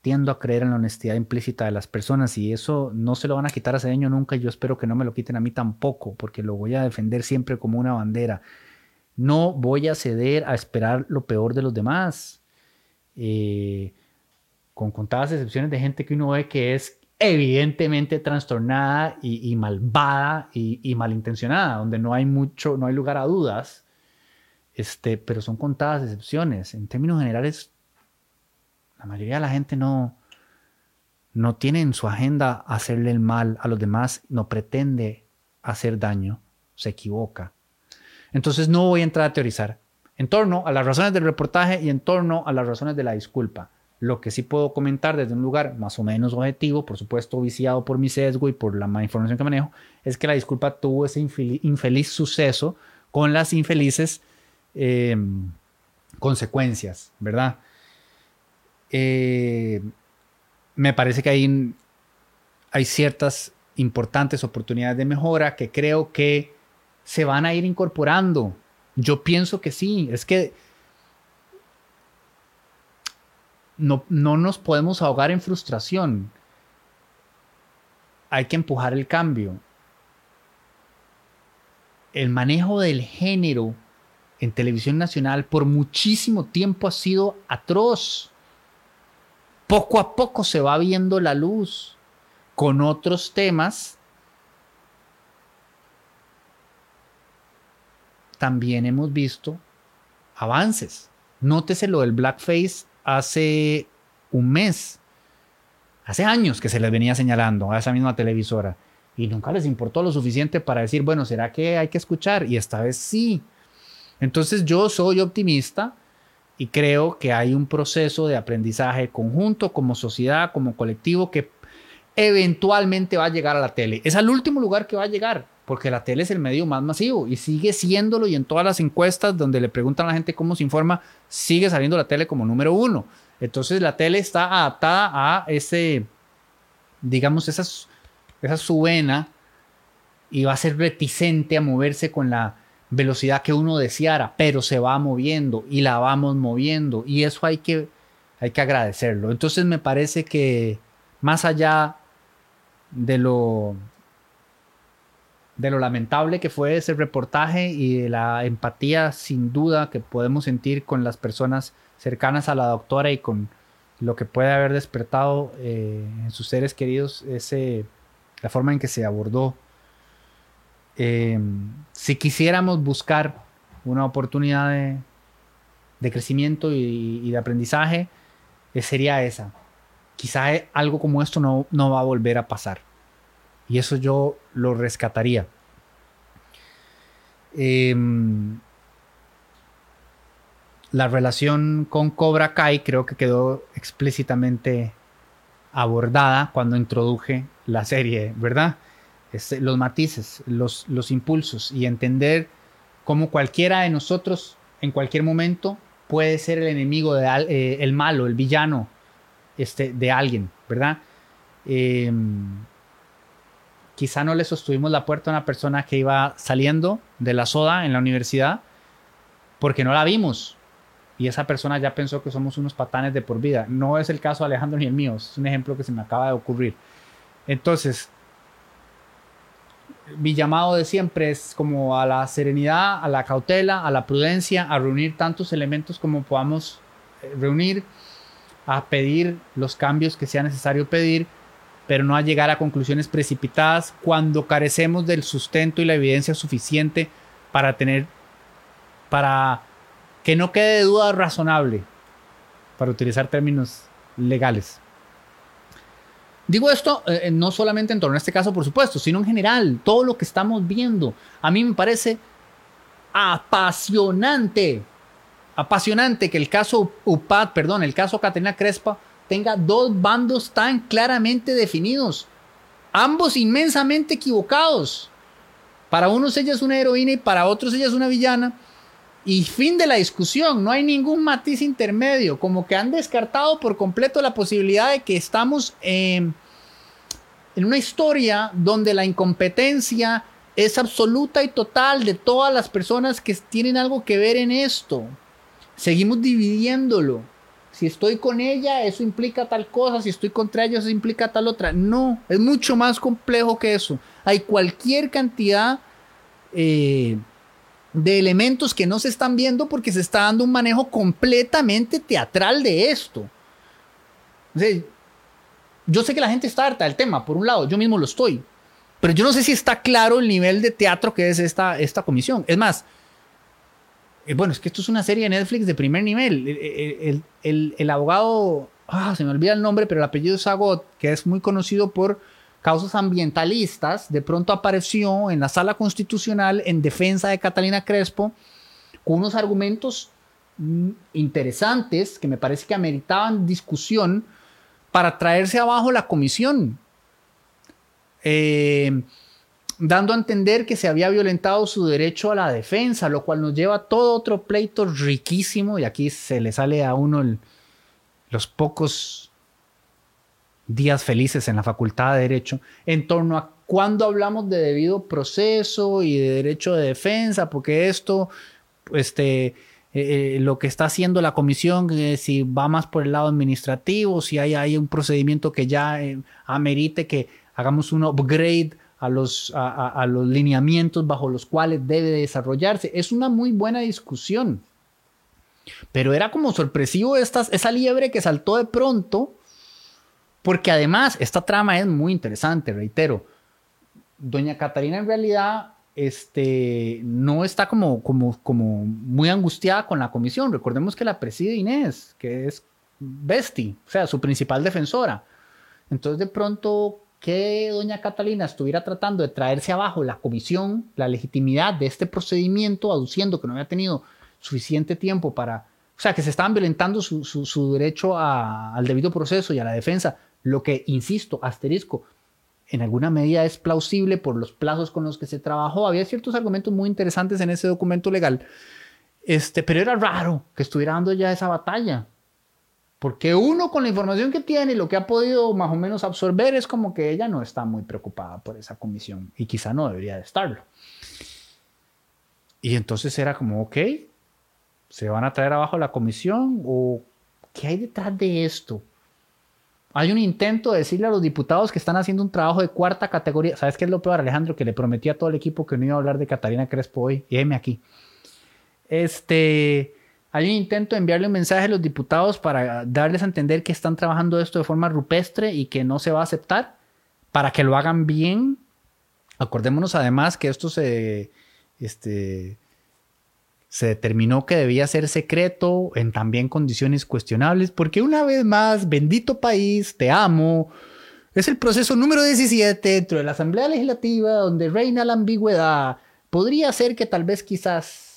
tiendo a creer en la honestidad implícita de las personas y eso no se lo van a quitar a Cedeño nunca y yo espero que no me lo quiten a mí tampoco porque lo voy a defender siempre como una bandera. No voy a ceder a esperar lo peor de los demás. Eh, con contadas excepciones de gente que uno ve que es evidentemente trastornada y, malvada y, malintencionada, donde no hay mucho, no hay lugar a dudas, este, pero son contadas excepciones. En términos generales, la mayoría de la gente no, no tiene en su agenda hacerle el mal a los demás, no pretende hacer daño, se equivoca. Entonces no voy a entrar a teorizar en torno a las razones del reportaje y en torno a las razones de la disculpa. Lo que sí puedo comentar desde un lugar más o menos objetivo, por supuesto viciado por mi sesgo y por la información que manejo, es que la disculpa tuvo ese infeliz, suceso con las infelices em, consecuencias, ¿verdad? Eh, me parece que hay, hay ciertas importantes oportunidades de mejora que creo que se van a ir incorporando. Yo pienso que sí, es que no, nos podemos ahogar en frustración. Hay que empujar el cambio. El manejo del género en televisión nacional por muchísimo tiempo ha sido atroz. Poco a poco se va viendo la luz con otros temas. También hemos visto avances. Nótese lo del blackface hace un mes, hace años que se les venía señalando a esa misma televisora. y nunca les importó lo suficiente para decir, bueno, ¿será que hay que escuchar? Y esta vez sí. Entonces yo soy optimista y creo que hay un proceso de aprendizaje conjunto, como sociedad, como colectivo, que eventualmente va a llegar a la tele. Es al último lugar que va a llegar, porque la tele es el medio más masivo y sigue siéndolo y en todas las encuestas donde le preguntan a la gente cómo se informa, sigue saliendo la tele como número uno. Entonces la tele está adaptada a ese, digamos, esa, esa subena y va a ser reticente a moverse con la velocidad que uno deseara, pero se va moviendo y la vamos moviendo y eso hay que, hay que agradecerlo. Entonces me parece que más allá de lo de lo lamentable que fue ese reportaje y de la empatía sin duda que podemos sentir con las personas cercanas a la doctora y con lo que puede haber despertado eh, en sus seres queridos, ese, la forma en que se abordó. Eh, si quisiéramos buscar una oportunidad de, crecimiento y, de aprendizaje, eh, sería esa. Quizá algo como esto no, no va a volver a pasar. Y eso yo lo rescataría. Em, la relación con Cobra Kai creo que quedó explícitamente abordada cuando introduje la serie, ¿verdad? los matices, los, los impulsos y entender cómo cualquiera de nosotros en cualquier momento puede ser el enemigo, de, eh, el malo, el villano este, de alguien, ¿verdad? Em, quizá no le sostuvimos la puerta a una persona que iba saliendo de la soda en la universidad porque no la vimos. Y esa persona ya pensó que somos unos patanes de por vida. No es el caso Alejandro ni el mío, es un ejemplo que se me acaba de ocurrir. Entonces, mi llamado de siempre es como a la serenidad, a la cautela, a la prudencia, a reunir tantos elementos como podamos eh, reunir, a pedir los cambios que sea necesario pedir pero no a llegar a conclusiones precipitadas cuando carecemos del sustento y la evidencia suficiente para tener, para que no quede duda razonable, para utilizar términos legales. Digo esto eh, no solamente en torno a este caso, por supuesto, sino en general, todo lo que estamos viendo. A mí me parece apasionante, apasionante que el caso UPAD, perdón, el caso Caterina Crespa tenga dos bandos tan claramente definidos, ambos inmensamente equivocados. Para unos ella es una heroína y para otros ella es una villana. Y fin de la discusión, no hay ningún matiz intermedio, como que han descartado por completo la posibilidad de que estamos en una historia donde la incompetencia es absoluta y total de todas las personas que tienen algo que ver en esto. Seguimos dividiéndolo si estoy con ella, eso implica tal cosa, si estoy contra ella, eso implica tal otra. No, es mucho más complejo que eso. Hay cualquier cantidad eh, de elementos que no se están viendo porque se está dando un manejo completamente teatral de esto. yo sé que la gente está harta del tema, por un lado, yo mismo lo estoy, pero yo no sé si está claro el nivel de teatro que es esta, esta comisión. Es más, bueno, es que esto es una serie de Netflix de primer nivel. El, abogado, ah, se me olvida el nombre, pero el apellido es Agot, que es muy conocido por causas ambientalistas, de pronto apareció en la sala constitucional en defensa de Catalina Crespo con unos argumentos mm, interesantes que me parece que ameritaban discusión para traerse abajo la comisión. Eh, dando a entender que se había violentado su derecho a la defensa, lo cual nos lleva a todo otro pleito riquísimo, y aquí se le sale a uno los pocos días felices en la Facultad de Derecho, en torno a cuándo hablamos de debido proceso y de derecho de defensa, porque esto, este, eh, eh, lo que está haciendo la comisión, eh, si va más por el lado administrativo, si hay, hay un procedimiento que ya amerite que hagamos un upgrade a los, a, los lineamientos bajo los cuales debe desarrollarse. Es una muy buena discusión. Pero era como sorpresivo esa liebre que saltó de pronto, porque además esta trama es muy interesante, reitero. Doña Catarina en realidad este, no está como, como, como muy angustiada con la comisión. Recordemos que la preside Inés, que es Besti, o sea, su principal defensora. Entonces de pronto que doña Catalina estuviera tratando de traerse abajo la comisión, la legitimidad de este procedimiento, aduciendo que no había tenido suficiente tiempo para, o sea, que se estaban violentando su, su, derecho al debido proceso y a la defensa, lo que, insisto, asterisco, en alguna medida es plausible por los plazos con los que se trabajó. Había ciertos argumentos muy interesantes en ese documento legal, este, pero era raro que estuviera dando ya esa batalla. Porque uno con la información que tiene y lo que ha podido más o menos absorber es como que ella no está muy preocupada por esa comisión y quizá no debería de estarlo. Y entonces era como, ok, ¿se van a traer abajo la comisión o qué hay detrás de esto? Hay un intento de decirle a los diputados que están haciendo un trabajo de cuarta categoría. ¿Sabes qué es lo peor, Alejandro? Que le prometí a todo el equipo que no iba a hablar de Catalina Crespo hoy. Y aquí. Este, hay un intento de enviarle un mensaje a los diputados para darles a entender que están trabajando esto de forma rupestre y que no se va a aceptar, para que lo hagan bien. Acordémonos además que esto se, este, se determinó que debía ser secreto en también condiciones cuestionables, porque una vez más, bendito país, te amo. Es el proceso número 17 dentro de la Asamblea Legislativa donde reina la ambigüedad. Podría ser que tal vez quizás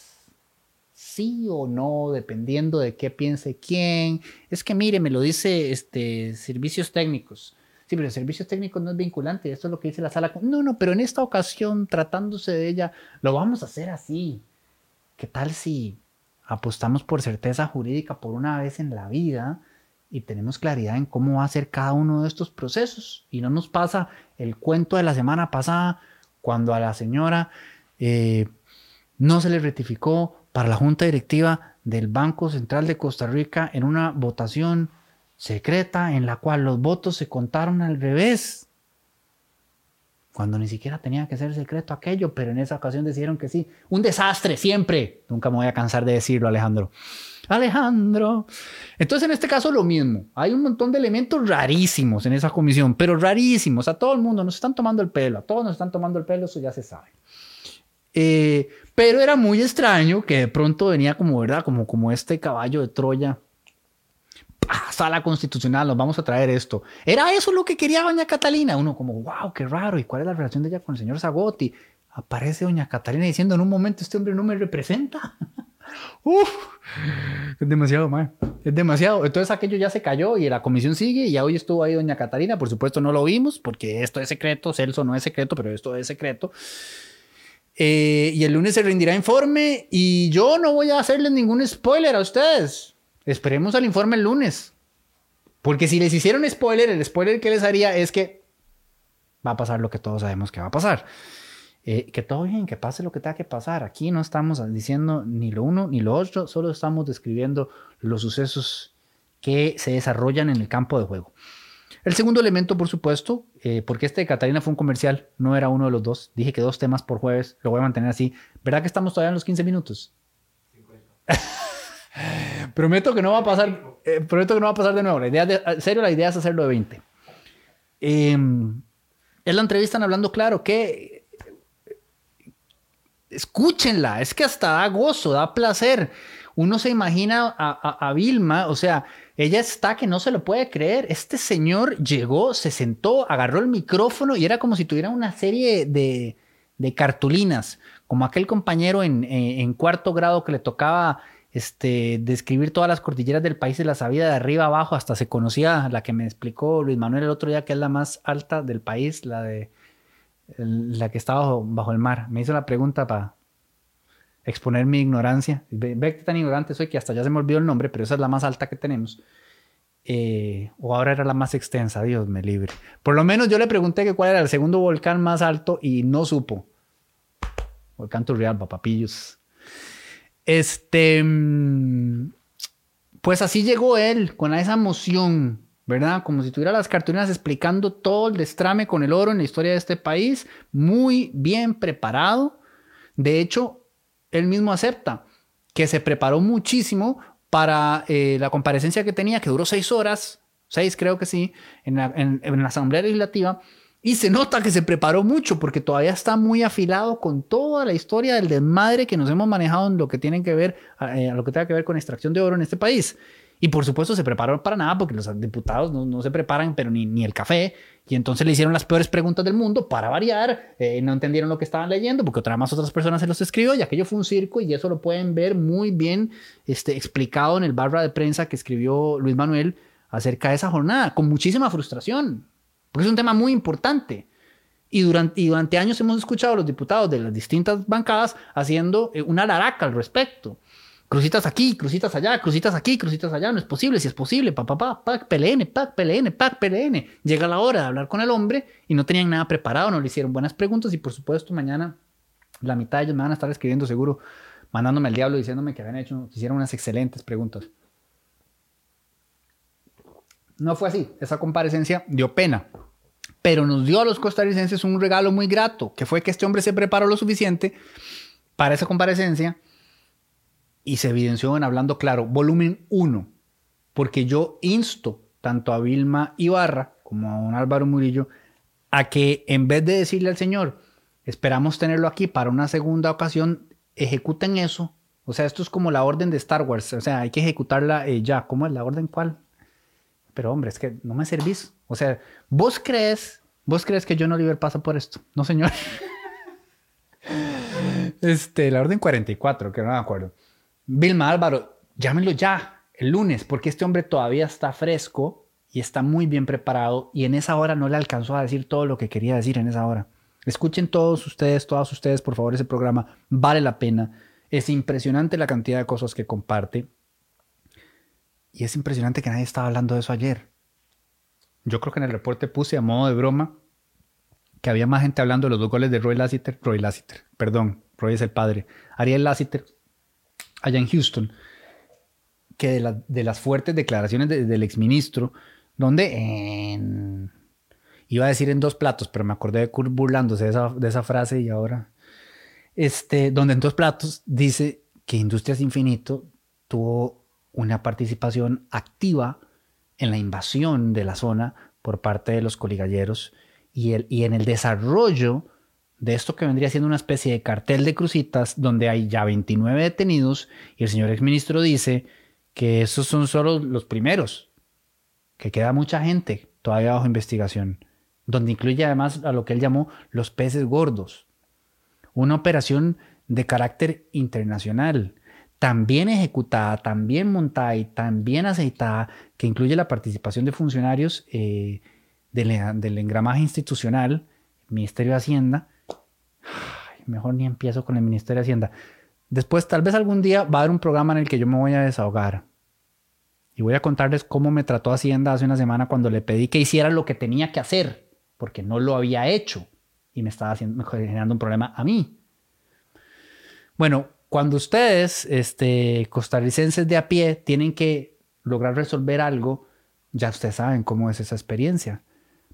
sí o no, dependiendo de qué piense quién. Es que mire, me lo dice este, servicios técnicos. Sí, pero servicios técnicos no es vinculante, esto es lo que dice la sala. No, no, pero en esta ocasión, tratándose de ella, lo vamos a hacer así. ¿Qué tal si apostamos por certeza jurídica por una vez en la vida y tenemos claridad en cómo va a ser cada uno de estos procesos? Y no nos pasa el cuento de la semana pasada cuando a la señora eh, no se le rectificó para la Junta Directiva del Banco Central de Costa Rica en una votación secreta en la cual los votos se contaron al revés. Cuando ni siquiera tenía que ser secreto aquello, pero en esa ocasión decidieron que sí. Un desastre siempre. Nunca me voy a cansar de decirlo, Alejandro. Alejandro. Entonces, en este caso, lo mismo. Hay un montón de elementos rarísimos en esa comisión, pero rarísimos. A todo el mundo nos están tomando el pelo. A todos nos están tomando el pelo, eso ya se sabe. Eh, pero era muy extraño que de pronto venía como, ¿verdad? Como, como este caballo de Troya. ¡Pah! Sala constitucional, nos vamos a traer esto. ¿Era eso lo que quería doña Catalina? Uno como, wow, qué raro. ¿Y cuál es la relación de ella con el señor Zagotti? Aparece doña Catalina diciendo en un momento, este hombre no me representa. *laughs* Uf, es demasiado, man. Es demasiado. Entonces aquello ya se cayó y la comisión sigue y ya hoy estuvo ahí doña Catalina. Por supuesto no lo vimos porque esto es secreto. Celso no es secreto, pero esto es secreto. Eh, y el lunes se rendirá informe y yo no voy a hacerles ningún spoiler a ustedes. Esperemos al informe el lunes. Porque si les hicieron spoiler, el spoiler que les haría es que va a pasar lo que todos sabemos que va a pasar. Eh, que todo bien, que pase lo que tenga que pasar. Aquí no estamos diciendo ni lo uno ni lo otro, solo estamos describiendo los sucesos que se desarrollan en el campo de juego. El segundo elemento, por supuesto, eh, porque este de Catalina fue un comercial, no era uno de los dos. Dije que dos temas por jueves, lo voy a mantener así. ¿Verdad que estamos todavía en los 15 minutos? *laughs* prometo que no va a pasar, eh, prometo que no va a pasar de nuevo. La idea de, en serio, la idea es hacerlo de 20. Eh, en la entrevista hablando claro que escúchenla, es que hasta da gozo, da placer. Uno se imagina a Vilma, o sea, ella está que no se lo puede creer. Este señor llegó, se sentó, agarró el micrófono y era como si tuviera una serie de, cartulinas, como aquel compañero en, cuarto grado que le tocaba este, describir todas las cordilleras del país y la sabía de arriba abajo, hasta se conocía la que me explicó Luis Manuel el otro día, que es la más alta del país, la de la que estaba bajo, bajo el mar. Me hizo la pregunta para exponer mi ignorancia. Ve, que tan ignorante soy que hasta ya se me olvidó el nombre, pero esa es la más alta que tenemos. Eh, o ahora era la más extensa, Dios me libre. Por lo menos yo le pregunté que cuál era el segundo volcán más alto y no supo. Volcán Turrialba, papillos. Este, mm, pues así llegó él, con esa emoción, ¿verdad? Como si tuviera las cartulinas explicando todo el destrame con el oro en la historia de este país, muy bien preparado. De hecho, él mismo acepta que se preparó muchísimo para eh, la comparecencia que tenía, que duró seis horas, seis creo que sí, en la, Asamblea Legislativa, y se nota que se preparó mucho porque todavía está muy afilado con toda la historia del desmadre que nos hemos manejado en lo que tiene que ver, eh, lo que tenga que ver con extracción de oro en este país. Y por supuesto se prepararon para nada porque los diputados no, se preparan, pero ni, ni, el café. Y entonces le hicieron las peores preguntas del mundo para variar. Eh, no entendieron lo que estaban leyendo porque otra más otras personas se los escribió y aquello fue un circo y eso lo pueden ver muy bien este, explicado en el barra de prensa que escribió Luis Manuel acerca de esa jornada, con muchísima frustración, porque es un tema muy importante. Y durante, y durante años hemos escuchado a los diputados de las distintas bancadas haciendo eh, una laraca al respecto. Crucitas aquí, crucitas allá, crucitas aquí, crucitas allá, no es posible, si es posible, pa, pa, pa, pac, PLN, pac, PLN, pac, PLN. Llega la hora de hablar con el hombre y no tenían nada preparado, no le hicieron buenas preguntas y por supuesto mañana la mitad de ellos me van a estar escribiendo seguro, mandándome al diablo diciéndome que habían hecho, hicieron unas excelentes preguntas. No fue así, esa comparecencia dio pena, pero nos dio a los costarricenses un regalo muy grato, que fue que este hombre se preparó lo suficiente para esa comparecencia y se evidenció en Hablando Claro, volumen 1, porque yo insto tanto a Vilma Ibarra como a un Álvaro Murillo a que en vez de decirle al Señor, esperamos tenerlo aquí para una segunda ocasión, ejecuten eso. O sea, esto es como la orden de Star Wars, o sea, hay que ejecutarla eh, ya. ¿Cómo es la orden cuál? Pero hombre, es que no me servís. O sea, vos crees, vos crees que John Oliver pasa por esto. No, señor. *laughs* este, la orden 44, que no me acuerdo. Vilma Álvaro, llámenlo ya, el lunes, porque este hombre todavía está fresco y está muy bien preparado y en esa hora no le alcanzó a decir todo lo que quería decir en esa hora. Escuchen todos ustedes, todas ustedes, por favor, ese programa vale la pena. Es impresionante la cantidad de cosas que comparte. Y es impresionante que nadie estaba hablando de eso ayer. Yo creo que en el reporte puse a modo de broma que había más gente hablando de los dos goles de Roy Lassiter. Roy Lassiter, perdón, Roy es el padre. Ariel Lassiter allá en Houston, que de, las fuertes declaraciones del exministro, donde en, iba a decir en dos platos, pero me acordé de burlándose de esa, de esa frase y ahora, este, donde en dos platos dice que Industrias Infinito tuvo una participación activa en la invasión de la zona por parte de los coligalleros y, el, y en el desarrollo de esto que vendría siendo una especie de cartel de crucitas donde hay ya 29 detenidos y el señor exministro dice que esos son solo los primeros, que queda mucha gente todavía bajo investigación, donde incluye además a lo que él llamó los peces gordos. Una operación de carácter internacional, también ejecutada, también montada y también aceitada, que incluye la participación de funcionarios eh, del, del engramaje institucional, Ministerio de Hacienda, mejor ni empiezo con el Ministerio de Hacienda. Después, tal vez algún día va a haber un programa en el que yo me voy a desahogar. Y voy a contarles cómo me trató Hacienda hace una semana cuando le pedí que hiciera lo que tenía que hacer, porque no lo había hecho y me estaba haciendo, generando un problema a mí. Bueno, cuando ustedes, este, costarricenses de a pie, tienen que lograr resolver algo, ya ustedes saben cómo es esa experiencia.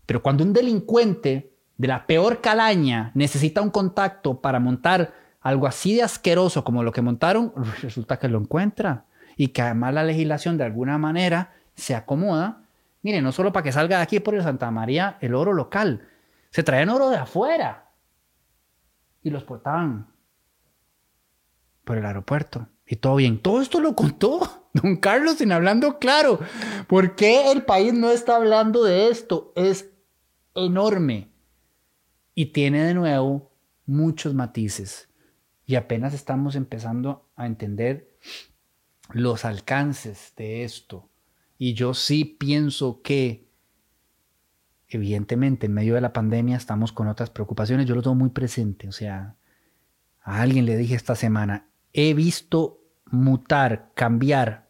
Pero cuando un delincuente de la peor calaña necesita un contacto para montar algo así de asqueroso como lo que montaron, resulta que lo encuentra y que además la legislación de alguna manera se acomoda. Mire, no solo para que salga de aquí por el Santa María el oro local, se traían oro de afuera y los portaban por el aeropuerto. Y todo bien. Todo esto lo contó *laughs* don Carlos sin hablando claro. ¿Por qué el país no está hablando de esto? Es enorme y tiene de nuevo muchos matices y apenas estamos empezando a entender los alcances de esto. Y yo sí pienso que, evidentemente, en medio de la pandemia estamos con otras preocupaciones. Yo lo tengo muy presente. O sea, a alguien le dije esta semana, he visto mutar, cambiar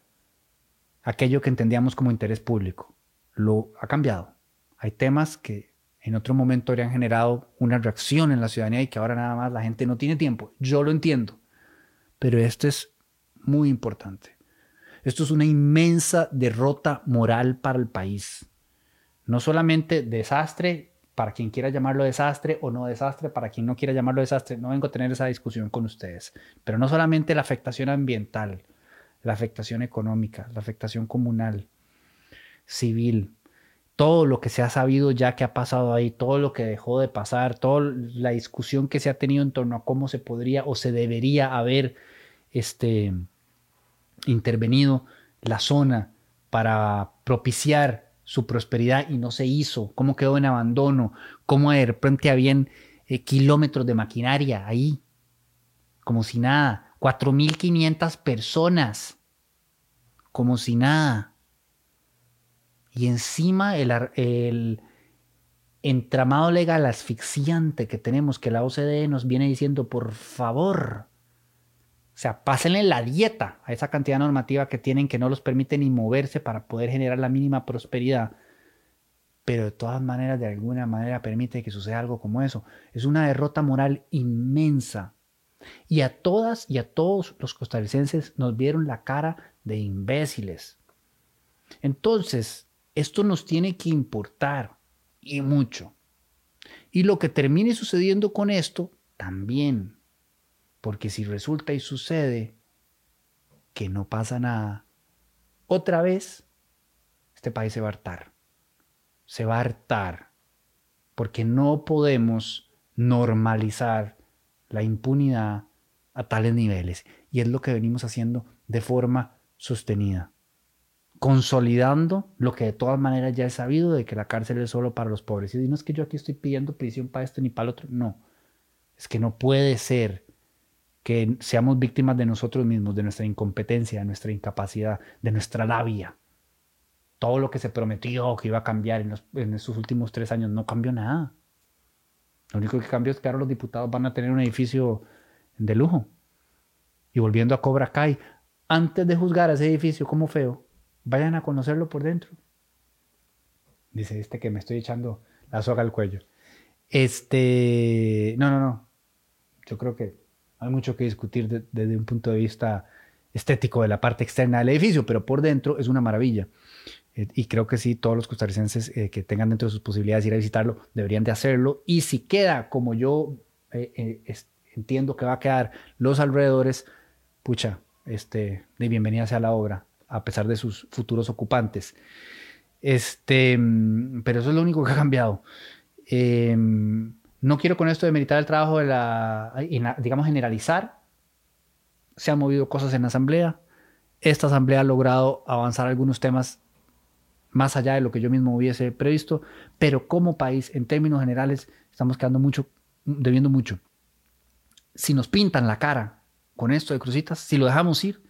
aquello que entendíamos como interés público. Lo ha cambiado. Hay temas que en otro momento habrían generado una reacción en la ciudadanía y que ahora nada más la gente no tiene tiempo. Yo lo entiendo, pero esto es muy importante. Esto es una inmensa derrota moral para el país. No solamente desastre para quien quiera llamarlo desastre o no desastre para quien no quiera llamarlo desastre. No vengo a tener esa discusión con ustedes. Pero no solamente la afectación ambiental, la afectación económica, la afectación comunal, civil, todo lo que se ha sabido ya que ha pasado ahí, todo lo que dejó de pasar, toda la discusión que se ha tenido en torno a cómo se podría o se debería haber este, intervenido la zona para propiciar su prosperidad y no se hizo, cómo quedó en abandono, cómo de repente habían eh, kilómetros de maquinaria ahí, como si nada, 4.500 personas, como si nada. Y encima el, el entramado legal asfixiante que tenemos, que la OCDE nos viene diciendo, por favor, o sea, pásenle la dieta a esa cantidad normativa que tienen que no los permite ni moverse para poder generar la mínima prosperidad. Pero de todas maneras, de alguna manera, permite que suceda algo como eso. Es una derrota moral inmensa. Y a todas y a todos los costarricenses nos vieron la cara de imbéciles. Entonces, esto nos tiene que importar y mucho. Y lo que termine sucediendo con esto, también. Porque si resulta y sucede que no pasa nada, otra vez este país se va a hartar. Se va a hartar. Porque no podemos normalizar la impunidad a tales niveles. Y es lo que venimos haciendo de forma sostenida. Consolidando lo que de todas maneras ya he sabido de que la cárcel es solo para los pobres. Y no es que yo aquí estoy pidiendo prisión para esto ni para el otro. No. Es que no puede ser que seamos víctimas de nosotros mismos, de nuestra incompetencia, de nuestra incapacidad, de nuestra labia. Todo lo que se prometió que iba a cambiar en, estos últimos tres años no cambió nada. Lo único que cambió es que ahora los diputados van a tener un edificio de lujo. Y volviendo a Cobra Kai, antes de juzgar a ese edificio como feo, vayan a conocerlo por dentro. Dice este que me estoy echando la soga al cuello. Este, no, no, no. Yo creo que hay mucho que discutir desde un punto de vista estético de la parte externa del edificio, pero por dentro es una maravilla. Eh, y creo que sí, todos los costarricenses eh, que tengan dentro de sus posibilidades ir a visitarlo deberían de hacerlo. Y si queda como yo eh, entiendo que va a quedar los alrededores, pucha, este, de bienvenida sea la obra, a pesar de sus futuros ocupantes. Este, mm, pero eso es lo único que ha cambiado. Eh, no quiero con esto demeritar el trabajo de la, digamos, generalizar. Se han movido cosas en la asamblea. Esta asamblea ha logrado avanzar algunos temas más allá de lo que yo mismo hubiese previsto, pero como país, en términos generales, estamos quedando mucho, debiendo mucho. Si nos pintan la cara con esto de crucitas, si lo dejamos ir,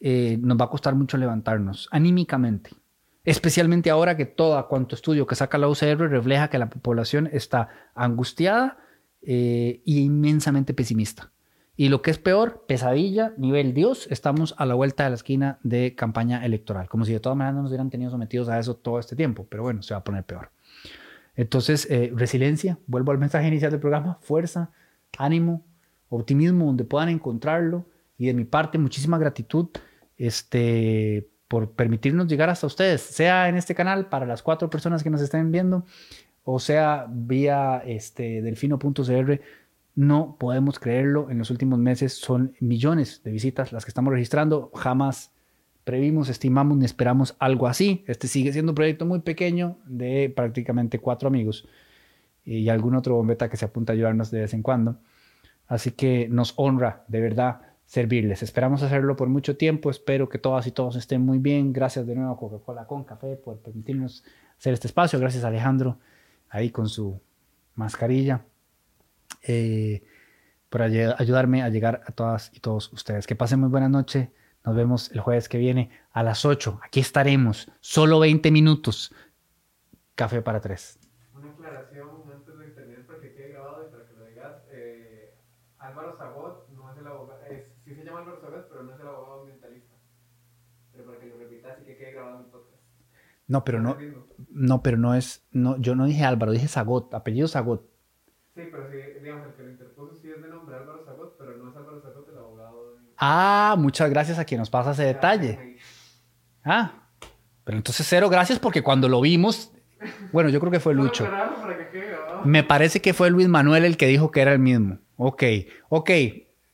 eh, nos va a costar mucho levantarnos anímicamente. Especialmente ahora que todo cuanto estudio que saca la UCR refleja que la población está angustiada e inmensamente pesimista. Y lo que es peor, pesadilla, nivel Dios, estamos a la vuelta de la esquina de campaña electoral, como si de todas maneras no nos hubieran tenido sometidos a eso todo este tiempo, pero bueno, se va a poner peor. Entonces, eh, resiliencia, vuelvo al mensaje inicial del programa, fuerza, ánimo, optimismo, donde puedan encontrarlo. Y de mi parte, muchísima gratitud este, por permitirnos llegar hasta ustedes, sea en este canal para las cuatro personas que nos estén viendo, o sea vía este, delfino.cr. No podemos creerlo, en los últimos meses son millones de visitas las que estamos registrando, jamás previmos, estimamos ni esperamos algo así. Este sigue siendo un proyecto muy pequeño de prácticamente cuatro amigos y algún otro bombeta que se apunta a ayudarnos de vez en cuando. Así que nos honra de verdad servirles. Esperamos hacerlo por mucho tiempo. Espero que todas y todos estén muy bien. Gracias de nuevo a Coca-Cola con Café por permitirnos hacer este espacio. Gracias a Alejandro ahí con su mascarilla eh, por ayudarme a llegar a todas y todos ustedes. Que pasen muy buena noche. Nos vemos el jueves que viene a las 8. Aquí estaremos. Solo 20 minutos. Café para tres. Una aclaración antes de terminar para que quede grabado y para que lo digas. Eh, Álvaro Zagot no es el abogado, es sí se llama Álvaro Sogas, pero no es el abogado ambientalista. Pero para que lo repitas y que quede grabado en el podcast. No, pero no, no, pero no es, no, yo no dije Álvaro, dije Zagot, apellido Zagot. Sí, pero sí, digamos, el que lo interpuso sí es de nombre Álvaro Zagot, pero no es Álvaro Zagot el abogado. De... Ah, muchas gracias a quien nos pasa ese detalle. Ah, pero entonces cero gracias porque cuando lo vimos, bueno, yo creo que fue Lucho. Me parece que fue Luis Manuel el que dijo que era el mismo. Ok, ok,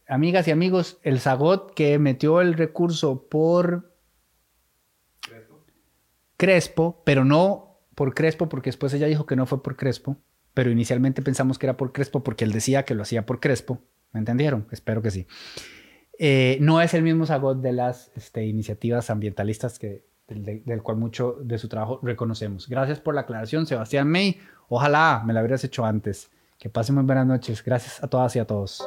amigas y amigos, el Zagot que metió el recurso por. Crespo, pero no por Crespo, porque después ella dijo que no fue por Crespo, pero inicialmente pensamos que era por Crespo porque él decía que lo hacía por Crespo. ¿Me entendieron? Espero que sí. Eh, no es el mismo Zagot de las este, iniciativas ambientalistas que del, del cual mucho de su trabajo reconocemos. Gracias por la aclaración, Sebastián May. Ojalá me la hubieras hecho antes. Que pasen muy buenas noches. Gracias a todas y a todos.